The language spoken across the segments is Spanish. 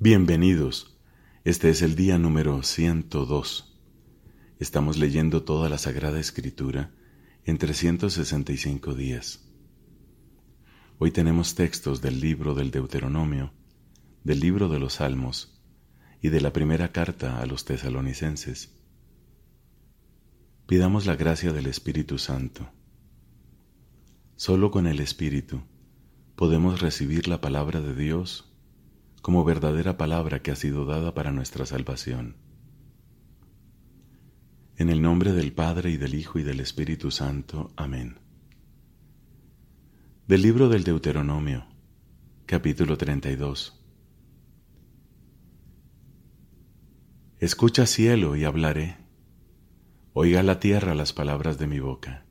Bienvenidos. Este es el día número 102. Estamos leyendo toda la Sagrada Escritura en 365 días. Hoy tenemos textos del libro del Deuteronomio, del libro de los Salmos y de la primera carta a los tesalonicenses. Pidamos la gracia del Espíritu Santo. Solo con el Espíritu podemos recibir la palabra de Dios como verdadera palabra que ha sido dada para nuestra salvación. En el nombre del Padre y del Hijo y del Espíritu Santo. Amén. Del libro del Deuteronomio, capítulo 32. Escucha cielo y hablaré, oiga la tierra las palabras de mi boca.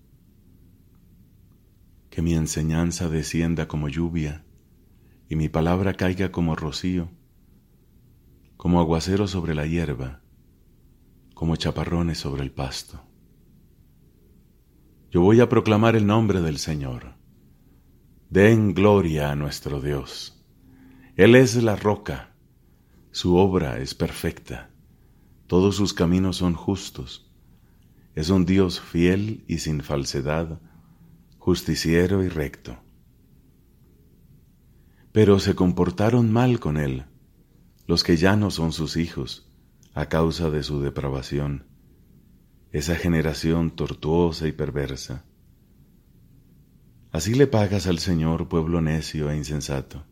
Que mi enseñanza descienda como lluvia y mi palabra caiga como rocío, como aguacero sobre la hierba, como chaparrones sobre el pasto. Yo voy a proclamar el nombre del Señor. Den gloria a nuestro Dios. Él es la roca, su obra es perfecta, todos sus caminos son justos. Es un Dios fiel y sin falsedad, justiciero y recto pero se comportaron mal con él, los que ya no son sus hijos, a causa de su depravación, esa generación tortuosa y perversa. Así le pagas al Señor, pueblo necio e insensato.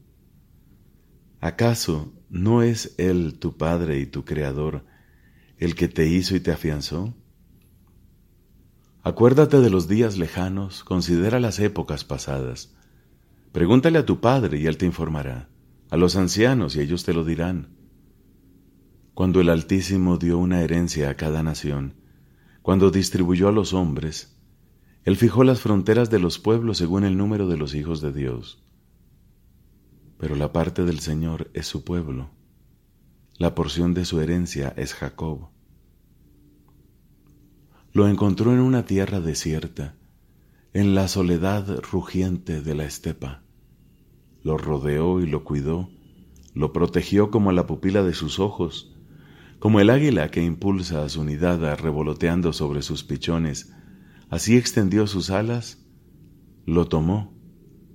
¿Acaso no es Él tu Padre y tu Creador, el que te hizo y te afianzó? Acuérdate de los días lejanos, considera las épocas pasadas, Pregúntale a tu padre y él te informará, a los ancianos y ellos te lo dirán. Cuando el Altísimo dio una herencia a cada nación, cuando distribuyó a los hombres, él fijó las fronteras de los pueblos según el número de los hijos de Dios. Pero la parte del Señor es su pueblo, la porción de su herencia es Jacob. Lo encontró en una tierra desierta, en la soledad rugiente de la estepa lo rodeó y lo cuidó, lo protegió como la pupila de sus ojos, como el águila que impulsa a su nidada revoloteando sobre sus pichones, así extendió sus alas, lo tomó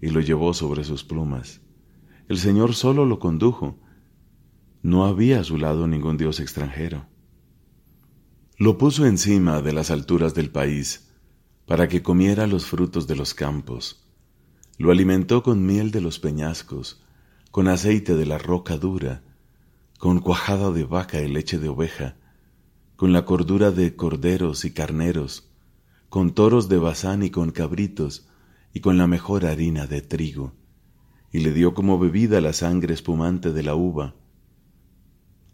y lo llevó sobre sus plumas. El Señor solo lo condujo, no había a su lado ningún Dios extranjero. Lo puso encima de las alturas del país, para que comiera los frutos de los campos, lo alimentó con miel de los peñascos, con aceite de la roca dura, con cuajada de vaca y leche de oveja, con la cordura de corderos y carneros, con toros de bazán y con cabritos, y con la mejor harina de trigo, y le dio como bebida la sangre espumante de la uva.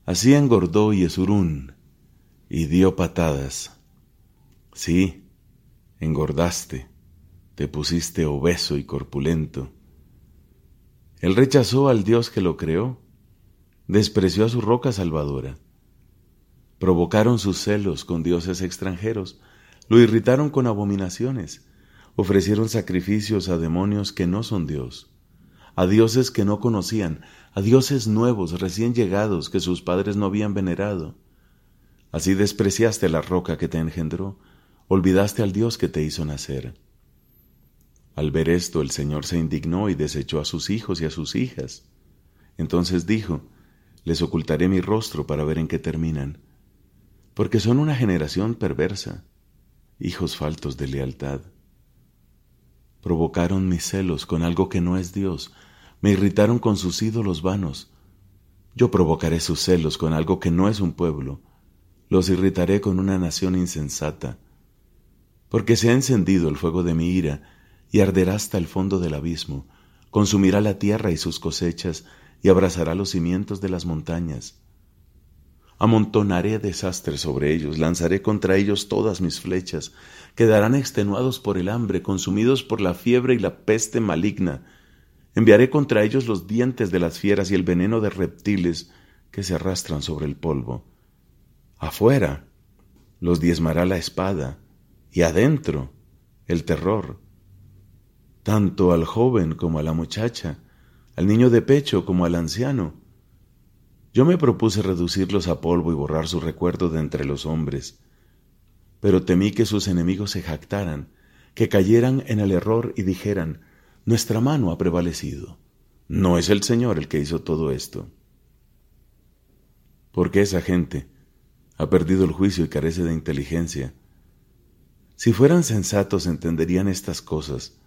Así engordó Yesurún, y dio patadas. Sí, engordaste te pusiste obeso y corpulento. Él rechazó al Dios que lo creó, despreció a su roca salvadora. Provocaron sus celos con dioses extranjeros, lo irritaron con abominaciones, ofrecieron sacrificios a demonios que no son Dios, a dioses que no conocían, a dioses nuevos, recién llegados, que sus padres no habían venerado. Así despreciaste la roca que te engendró, olvidaste al Dios que te hizo nacer. Al ver esto, el Señor se indignó y desechó a sus hijos y a sus hijas. Entonces dijo, les ocultaré mi rostro para ver en qué terminan, porque son una generación perversa, hijos faltos de lealtad. Provocaron mis celos con algo que no es Dios, me irritaron con sus ídolos vanos. Yo provocaré sus celos con algo que no es un pueblo, los irritaré con una nación insensata, porque se ha encendido el fuego de mi ira, y arderá hasta el fondo del abismo, consumirá la tierra y sus cosechas, y abrazará los cimientos de las montañas. Amontonaré desastres sobre ellos, lanzaré contra ellos todas mis flechas, quedarán extenuados por el hambre, consumidos por la fiebre y la peste maligna. Enviaré contra ellos los dientes de las fieras y el veneno de reptiles que se arrastran sobre el polvo. Afuera los diezmará la espada, y adentro el terror tanto al joven como a la muchacha, al niño de pecho como al anciano. Yo me propuse reducirlos a polvo y borrar su recuerdo de entre los hombres, pero temí que sus enemigos se jactaran, que cayeran en el error y dijeran, nuestra mano ha prevalecido. No es el Señor el que hizo todo esto. Porque esa gente ha perdido el juicio y carece de inteligencia. Si fueran sensatos entenderían estas cosas,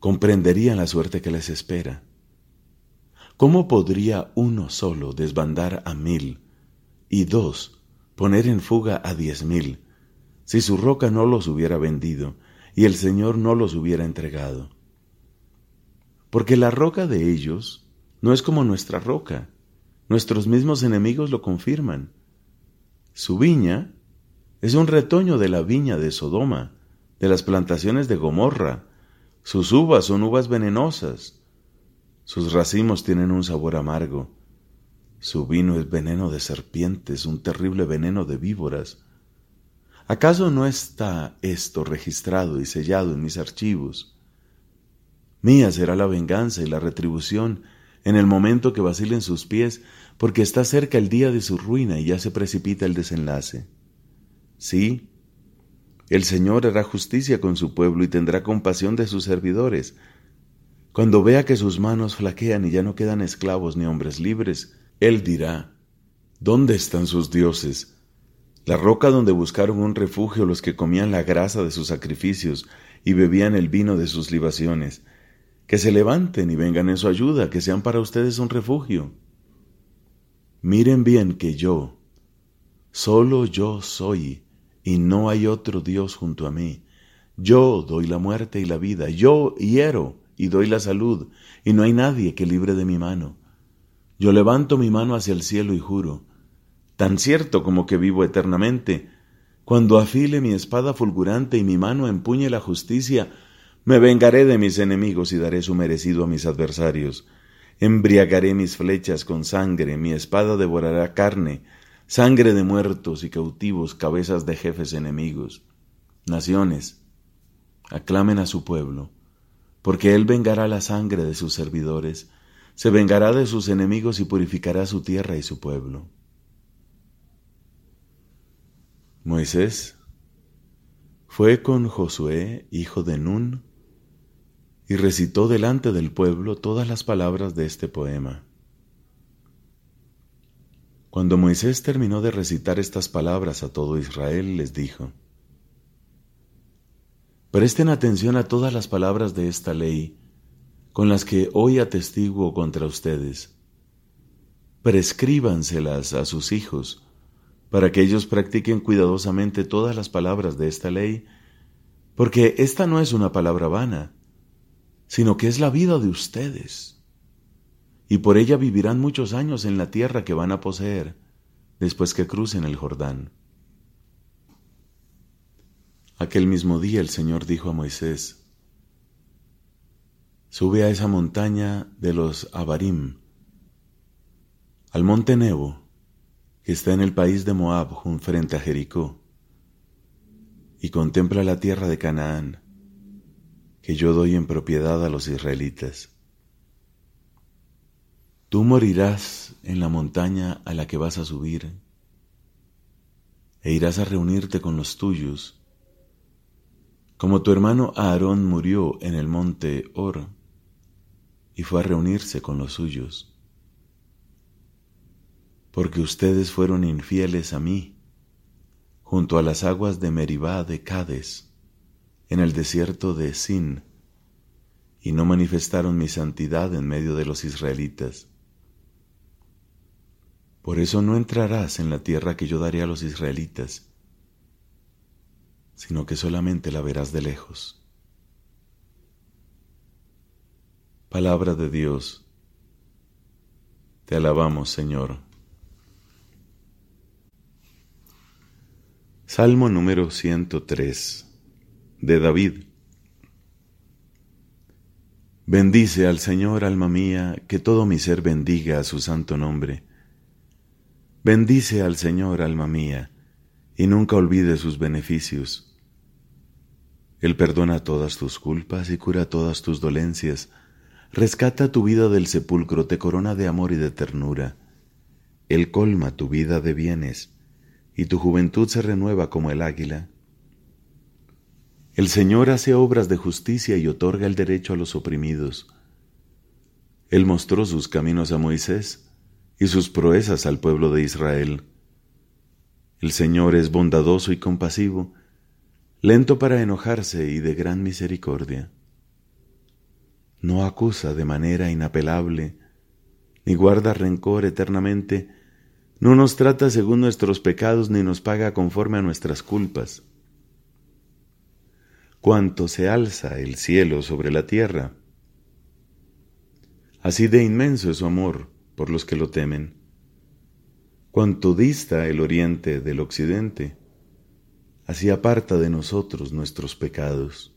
comprenderían la suerte que les espera. ¿Cómo podría uno solo desbandar a mil y dos poner en fuga a diez mil si su roca no los hubiera vendido y el Señor no los hubiera entregado? Porque la roca de ellos no es como nuestra roca. Nuestros mismos enemigos lo confirman. Su viña es un retoño de la viña de Sodoma, de las plantaciones de Gomorra. Sus uvas son uvas venenosas. Sus racimos tienen un sabor amargo. Su vino es veneno de serpientes, un terrible veneno de víboras. ¿Acaso no está esto registrado y sellado en mis archivos? Mía será la venganza y la retribución en el momento que vacilen sus pies, porque está cerca el día de su ruina y ya se precipita el desenlace. Sí, el Señor hará justicia con su pueblo y tendrá compasión de sus servidores. Cuando vea que sus manos flaquean y ya no quedan esclavos ni hombres libres, Él dirá, ¿Dónde están sus dioses? La roca donde buscaron un refugio los que comían la grasa de sus sacrificios y bebían el vino de sus libaciones que se levanten y vengan en su ayuda, que sean para ustedes un refugio. Miren bien que yo, solo yo soy, y no hay otro Dios junto a mí. Yo doy la muerte y la vida, yo hiero y doy la salud, y no hay nadie que libre de mi mano. Yo levanto mi mano hacia el cielo y juro, tan cierto como que vivo eternamente, cuando afile mi espada fulgurante y mi mano empuñe la justicia, me vengaré de mis enemigos y daré su merecido a mis adversarios. Embriagaré mis flechas con sangre, mi espada devorará carne, sangre de muertos y cautivos, cabezas de jefes enemigos. Naciones, aclamen a su pueblo, porque él vengará la sangre de sus servidores, se vengará de sus enemigos y purificará su tierra y su pueblo. Moisés fue con Josué, hijo de Nun, y recitó delante del pueblo todas las palabras de este poema. Cuando Moisés terminó de recitar estas palabras a todo Israel, les dijo, Presten atención a todas las palabras de esta ley con las que hoy atestiguo contra ustedes. Prescríbanselas a sus hijos, para que ellos practiquen cuidadosamente todas las palabras de esta ley, porque esta no es una palabra vana, sino que es la vida de ustedes. Y por ella vivirán muchos años en la tierra que van a poseer después que crucen el Jordán. Aquel mismo día el Señor dijo a Moisés, Sube a esa montaña de los Abarim, al monte Nebo, que está en el país de Moab, frente a Jericó, y contempla la tierra de Canaán que yo doy en propiedad a los israelitas. Tú morirás en la montaña a la que vas a subir e irás a reunirte con los tuyos, como tu hermano Aarón murió en el monte Or y fue a reunirse con los suyos, porque ustedes fueron infieles a mí junto a las aguas de Meribá de Cades en el desierto de Sin, y no manifestaron mi santidad en medio de los israelitas. Por eso no entrarás en la tierra que yo daré a los israelitas, sino que solamente la verás de lejos. Palabra de Dios, te alabamos, Señor. Salmo número 103 de David. Bendice al Señor, alma mía, que todo mi ser bendiga a su santo nombre. Bendice al Señor, alma mía, y nunca olvide sus beneficios. Él perdona todas tus culpas y cura todas tus dolencias, rescata tu vida del sepulcro, te corona de amor y de ternura, Él colma tu vida de bienes, y tu juventud se renueva como el águila. El Señor hace obras de justicia y otorga el derecho a los oprimidos. Él mostró sus caminos a Moisés y sus proezas al pueblo de Israel. El Señor es bondadoso y compasivo, lento para enojarse y de gran misericordia. No acusa de manera inapelable, ni guarda rencor eternamente, no nos trata según nuestros pecados, ni nos paga conforme a nuestras culpas. Cuanto se alza el cielo sobre la tierra, así de inmenso es su amor por los que lo temen. Cuanto dista el oriente del occidente, así aparta de nosotros nuestros pecados.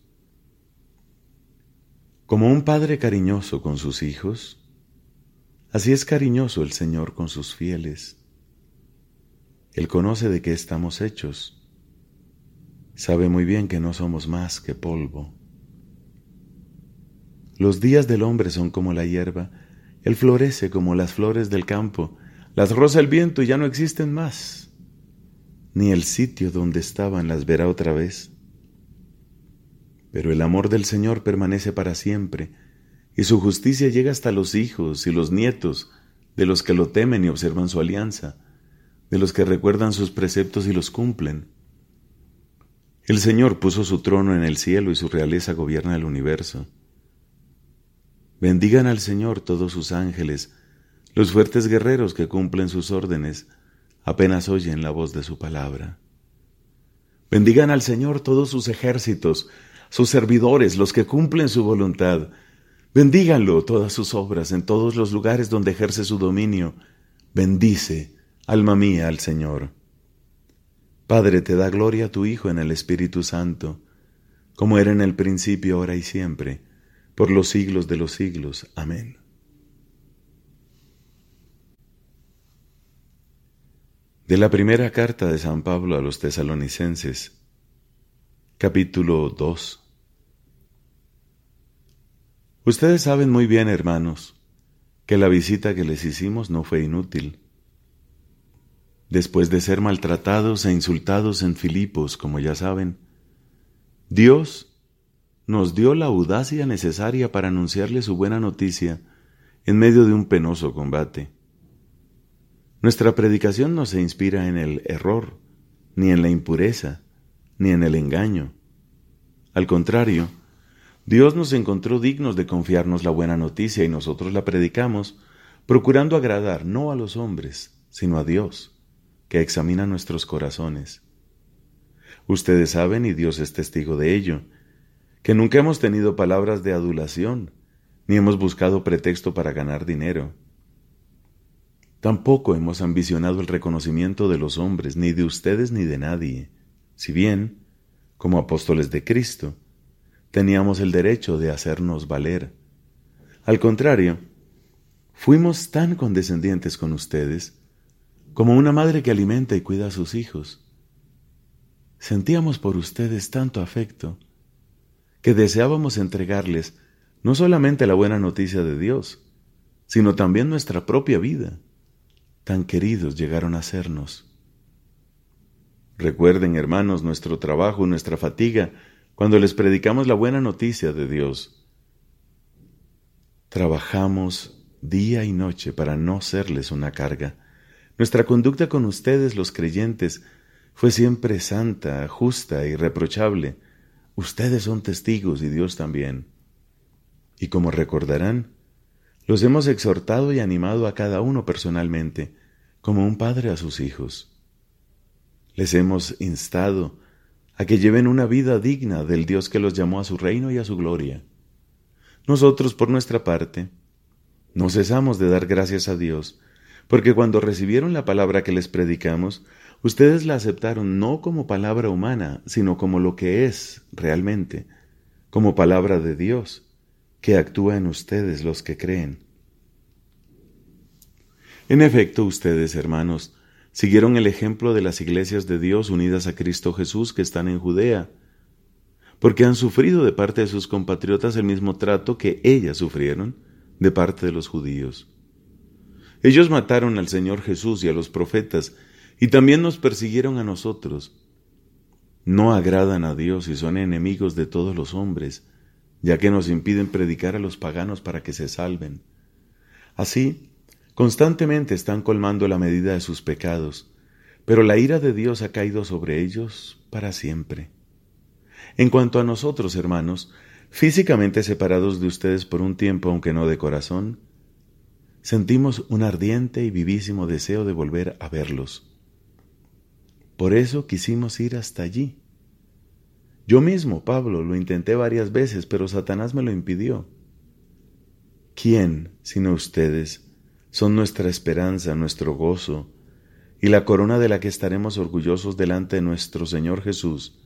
Como un padre cariñoso con sus hijos, así es cariñoso el Señor con sus fieles. Él conoce de qué estamos hechos, sabe muy bien que no somos más que polvo. Los días del hombre son como la hierba, él florece como las flores del campo, las roza el viento y ya no existen más, ni el sitio donde estaban las verá otra vez. Pero el amor del Señor permanece para siempre, y su justicia llega hasta los hijos y los nietos de los que lo temen y observan su alianza, de los que recuerdan sus preceptos y los cumplen. El Señor puso su trono en el cielo y su realeza gobierna el universo. Bendigan al Señor todos sus ángeles, los fuertes guerreros que cumplen sus órdenes, apenas oyen la voz de su palabra. Bendigan al Señor todos sus ejércitos, sus servidores, los que cumplen su voluntad. Bendíganlo todas sus obras en todos los lugares donde ejerce su dominio. Bendice, alma mía, al Señor. Padre, te da gloria a tu Hijo en el Espíritu Santo, como era en el principio, ahora y siempre, por los siglos de los siglos. Amén. De la primera carta de San Pablo a los tesalonicenses, Capítulo 2 Ustedes saben muy bien, hermanos, que la visita que les hicimos no fue inútil. Después de ser maltratados e insultados en Filipos, como ya saben, Dios nos dio la audacia necesaria para anunciarle su buena noticia en medio de un penoso combate. Nuestra predicación no se inspira en el error, ni en la impureza, ni en el engaño. Al contrario, Dios nos encontró dignos de confiarnos la buena noticia y nosotros la predicamos, procurando agradar no a los hombres, sino a Dios, que examina nuestros corazones. Ustedes saben, y Dios es testigo de ello, que nunca hemos tenido palabras de adulación, ni hemos buscado pretexto para ganar dinero. Tampoco hemos ambicionado el reconocimiento de los hombres, ni de ustedes ni de nadie, si bien, como apóstoles de Cristo, teníamos el derecho de hacernos valer. Al contrario, fuimos tan condescendientes con ustedes como una madre que alimenta y cuida a sus hijos. Sentíamos por ustedes tanto afecto que deseábamos entregarles no solamente la buena noticia de Dios, sino también nuestra propia vida. Tan queridos llegaron a sernos. Recuerden, hermanos, nuestro trabajo y nuestra fatiga cuando les predicamos la buena noticia de Dios. Trabajamos día y noche para no serles una carga. Nuestra conducta con ustedes, los creyentes, fue siempre santa, justa, irreprochable. Ustedes son testigos y Dios también. Y como recordarán, los hemos exhortado y animado a cada uno personalmente, como un padre a sus hijos. Les hemos instado a que lleven una vida digna del Dios que los llamó a su reino y a su gloria. Nosotros, por nuestra parte, no cesamos de dar gracias a Dios, porque cuando recibieron la palabra que les predicamos, ustedes la aceptaron no como palabra humana, sino como lo que es realmente, como palabra de Dios, que actúa en ustedes los que creen. En efecto, ustedes, hermanos, Siguieron el ejemplo de las iglesias de Dios unidas a Cristo Jesús que están en Judea, porque han sufrido de parte de sus compatriotas el mismo trato que ellas sufrieron de parte de los judíos. Ellos mataron al Señor Jesús y a los profetas, y también nos persiguieron a nosotros. No agradan a Dios y son enemigos de todos los hombres, ya que nos impiden predicar a los paganos para que se salven. Así, constantemente están colmando la medida de sus pecados, pero la ira de Dios ha caído sobre ellos para siempre. En cuanto a nosotros, hermanos, físicamente separados de ustedes por un tiempo, aunque no de corazón, sentimos un ardiente y vivísimo deseo de volver a verlos. Por eso quisimos ir hasta allí. Yo mismo, Pablo, lo intenté varias veces, pero Satanás me lo impidió. ¿Quién, sino ustedes, son nuestra esperanza, nuestro gozo, y la corona de la que estaremos orgullosos delante de nuestro Señor Jesús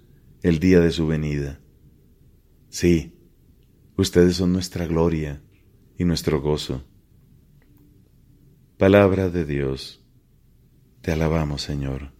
el día de su venida? Sí, ustedes son nuestra gloria y nuestro gozo. Palabra de Dios. Te alabamos, Señor.